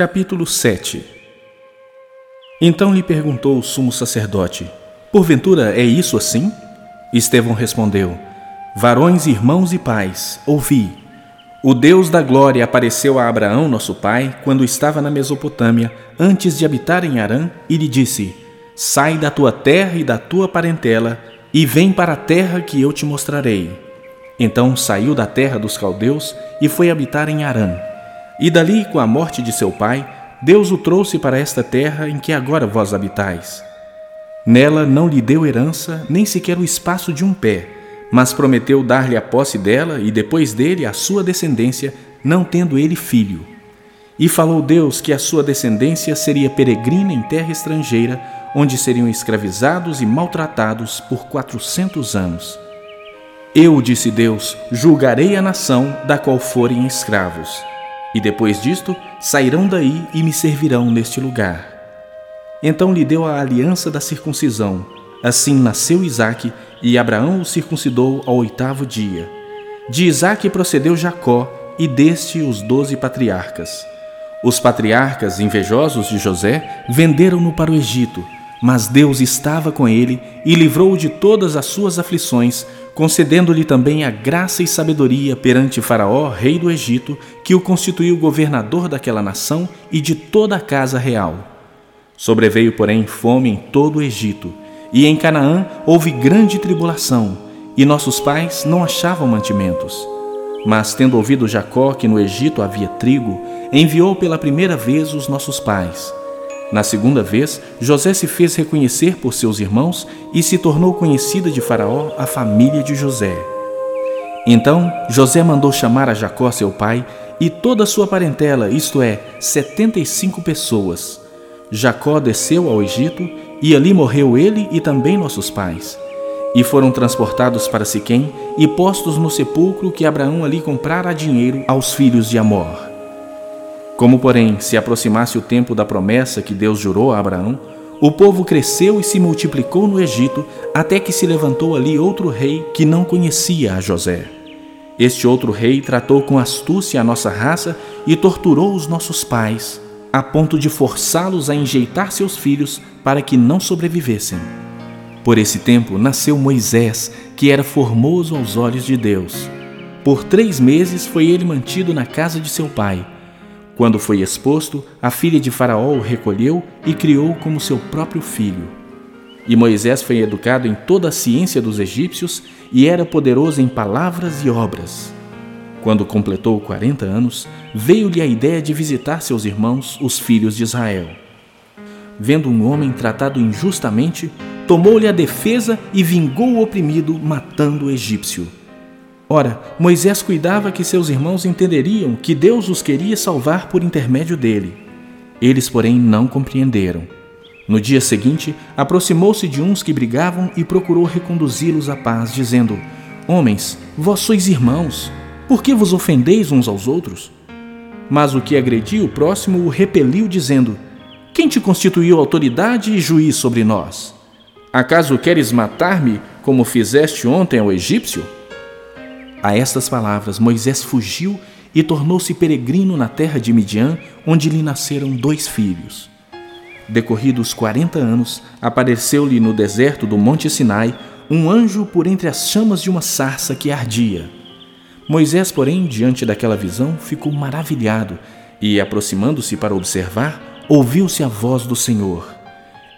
Capítulo 7 Então lhe perguntou o sumo sacerdote: Porventura é isso assim? Estevão respondeu: Varões, irmãos e pais, ouvi. O Deus da glória apareceu a Abraão, nosso pai, quando estava na Mesopotâmia, antes de habitar em Arã, e lhe disse: Sai da tua terra e da tua parentela, e vem para a terra que eu te mostrarei. Então saiu da terra dos caldeus e foi habitar em Arã. E dali, com a morte de seu pai, Deus o trouxe para esta terra em que agora vós habitais. Nela não lhe deu herança, nem sequer o espaço de um pé, mas prometeu dar-lhe a posse dela e depois dele a sua descendência, não tendo ele filho. E falou Deus que a sua descendência seria peregrina em terra estrangeira, onde seriam escravizados e maltratados por quatrocentos anos. Eu, disse Deus, julgarei a nação da qual forem escravos e depois disto sairão daí e me servirão neste lugar. Então lhe deu a aliança da circuncisão. Assim nasceu Isaque, e Abraão o circuncidou ao oitavo dia. De Isaque procedeu Jacó, e deste os doze patriarcas. Os patriarcas, invejosos de José, venderam-no para o Egito, mas Deus estava com ele e livrou-o de todas as suas aflições, concedendo-lhe também a graça e sabedoria perante Faraó, rei do Egito, que o constituiu governador daquela nação e de toda a casa real. Sobreveio, porém, fome em todo o Egito, e em Canaã houve grande tribulação, e nossos pais não achavam mantimentos. Mas, tendo ouvido Jacó que no Egito havia trigo, enviou pela primeira vez os nossos pais. Na segunda vez, José se fez reconhecer por seus irmãos e se tornou conhecida de Faraó a família de José. Então José mandou chamar a Jacó, seu pai, e toda a sua parentela, isto é, setenta e cinco pessoas. Jacó desceu ao Egito e ali morreu ele e também nossos pais. E foram transportados para Siquém e postos no sepulcro que Abraão ali comprara a dinheiro aos filhos de Amor. Como, porém, se aproximasse o tempo da promessa que Deus jurou a Abraão, o povo cresceu e se multiplicou no Egito, até que se levantou ali outro rei que não conhecia a José. Este outro rei tratou com astúcia a nossa raça e torturou os nossos pais, a ponto de forçá-los a enjeitar seus filhos para que não sobrevivessem. Por esse tempo nasceu Moisés, que era formoso aos olhos de Deus. Por três meses foi ele mantido na casa de seu pai quando foi exposto, a filha de Faraó o recolheu e criou como seu próprio filho. E Moisés foi educado em toda a ciência dos egípcios e era poderoso em palavras e obras. Quando completou 40 anos, veio-lhe a ideia de visitar seus irmãos, os filhos de Israel. Vendo um homem tratado injustamente, tomou-lhe a defesa e vingou o oprimido, matando o egípcio. Ora, Moisés cuidava que seus irmãos entenderiam que Deus os queria salvar por intermédio dele. Eles, porém, não compreenderam. No dia seguinte, aproximou-se de uns que brigavam e procurou reconduzi-los à paz, dizendo: Homens, vós sois irmãos, por que vos ofendeis uns aos outros? Mas o que agrediu o próximo o repeliu, dizendo: Quem te constituiu autoridade e juiz sobre nós? Acaso queres matar-me como fizeste ontem ao egípcio? A estas palavras, Moisés fugiu e tornou-se peregrino na terra de Midian, onde lhe nasceram dois filhos. Decorridos quarenta anos, apareceu-lhe no deserto do Monte Sinai um anjo por entre as chamas de uma sarça que ardia. Moisés, porém, diante daquela visão, ficou maravilhado e, aproximando-se para observar, ouviu-se a voz do Senhor: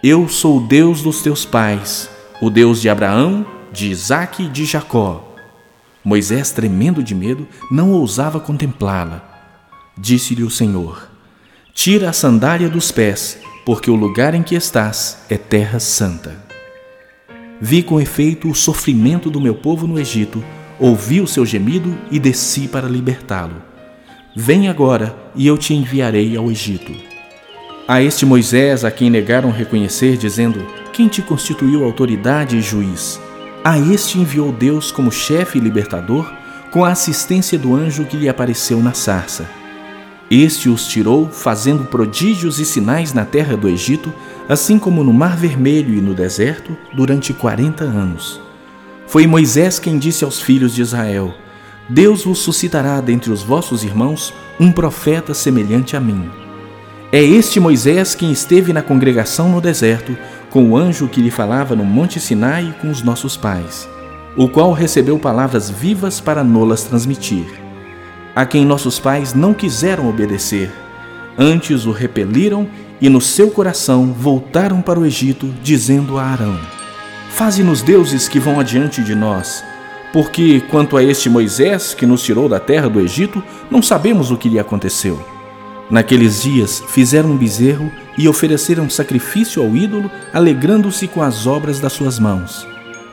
Eu sou o Deus dos teus pais, o Deus de Abraão, de Isaque e de Jacó. Moisés, tremendo de medo, não ousava contemplá-la. Disse-lhe o Senhor: Tira a sandália dos pés, porque o lugar em que estás é terra santa. Vi com efeito o sofrimento do meu povo no Egito, ouvi o seu gemido e desci para libertá-lo. Vem agora e eu te enviarei ao Egito. A este Moisés, a quem negaram reconhecer, dizendo: Quem te constituiu autoridade e juiz? A este enviou Deus como chefe e libertador, com a assistência do anjo que lhe apareceu na sarça. Este os tirou, fazendo prodígios e sinais na terra do Egito, assim como no Mar Vermelho e no deserto, durante quarenta anos. Foi Moisés quem disse aos filhos de Israel: Deus vos suscitará dentre os vossos irmãos um profeta semelhante a mim. É este Moisés quem esteve na congregação no deserto, com o anjo que lhe falava no Monte Sinai com os nossos pais, o qual recebeu palavras vivas para nolas transmitir, a quem nossos pais não quiseram obedecer, antes o repeliram e no seu coração voltaram para o Egito, dizendo a Arão: Faze-nos deuses que vão adiante de nós, porque quanto a este Moisés que nos tirou da terra do Egito, não sabemos o que lhe aconteceu. Naqueles dias fizeram um bezerro e ofereceram sacrifício ao ídolo, alegrando-se com as obras das suas mãos.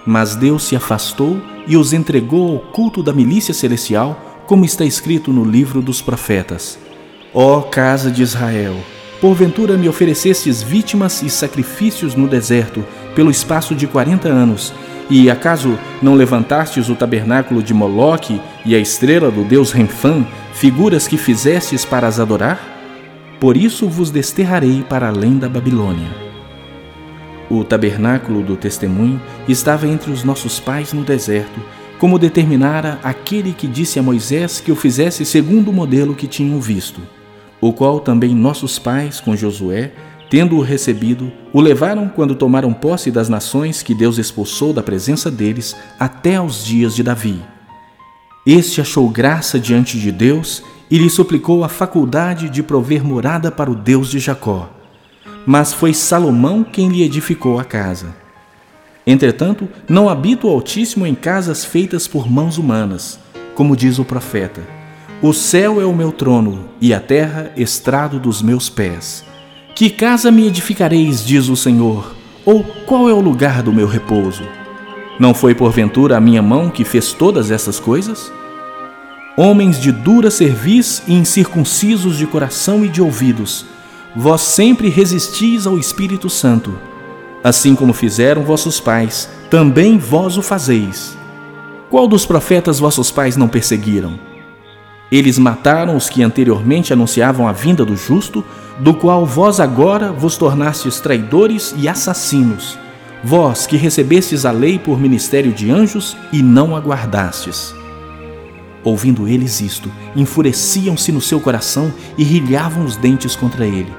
Mas Deus se afastou e os entregou ao culto da milícia celestial, como está escrito no livro dos profetas. Ó casa de Israel, porventura me oferecestes vítimas e sacrifícios no deserto, pelo espaço de quarenta anos, e acaso não levantastes o tabernáculo de Moloque e a estrela do deus Renfã, figuras que fizestes para as adorar? Por isso vos desterrarei para além da Babilônia. O tabernáculo do testemunho estava entre os nossos pais no deserto, como determinara aquele que disse a Moisés que o fizesse segundo o modelo que tinham visto, o qual também nossos pais, com Josué, Tendo-o recebido, o levaram quando tomaram posse das nações que Deus expulsou da presença deles até aos dias de Davi. Este achou graça diante de Deus e lhe suplicou a faculdade de prover morada para o Deus de Jacó. Mas foi Salomão quem lhe edificou a casa. Entretanto, não habita o Altíssimo em casas feitas por mãos humanas, como diz o profeta: O céu é o meu trono e a terra estrado dos meus pés. Que casa me edificareis, diz o Senhor? Ou qual é o lugar do meu repouso? Não foi porventura a minha mão que fez todas essas coisas? Homens de dura cerviz e incircuncisos de coração e de ouvidos, vós sempre resistis ao Espírito Santo. Assim como fizeram vossos pais, também vós o fazeis. Qual dos profetas vossos pais não perseguiram? Eles mataram os que anteriormente anunciavam a vinda do justo, do qual vós agora vos tornastes traidores e assassinos, vós que recebestes a lei por ministério de anjos e não aguardastes. Ouvindo eles isto, enfureciam-se no seu coração e rilhavam os dentes contra ele.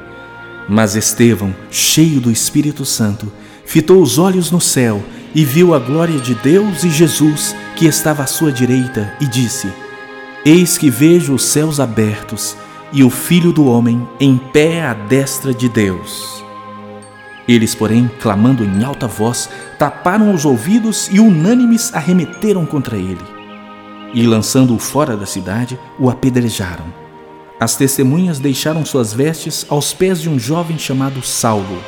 Mas Estevão, cheio do Espírito Santo, fitou os olhos no céu e viu a glória de Deus e Jesus, que estava à sua direita, e disse: Eis que vejo os céus abertos e o Filho do Homem em pé à destra de Deus. Eles, porém, clamando em alta voz, taparam os ouvidos e unânimes arremeteram contra ele. E, lançando-o fora da cidade, o apedrejaram. As testemunhas deixaram suas vestes aos pés de um jovem chamado Saulo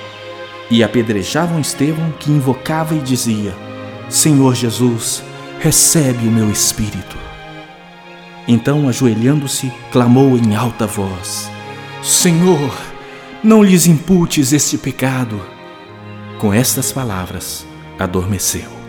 e apedrejavam Estevão, que invocava e dizia: Senhor Jesus, recebe o meu espírito. Então, ajoelhando-se, clamou em alta voz: Senhor, não lhes imputes este pecado. Com estas palavras, adormeceu.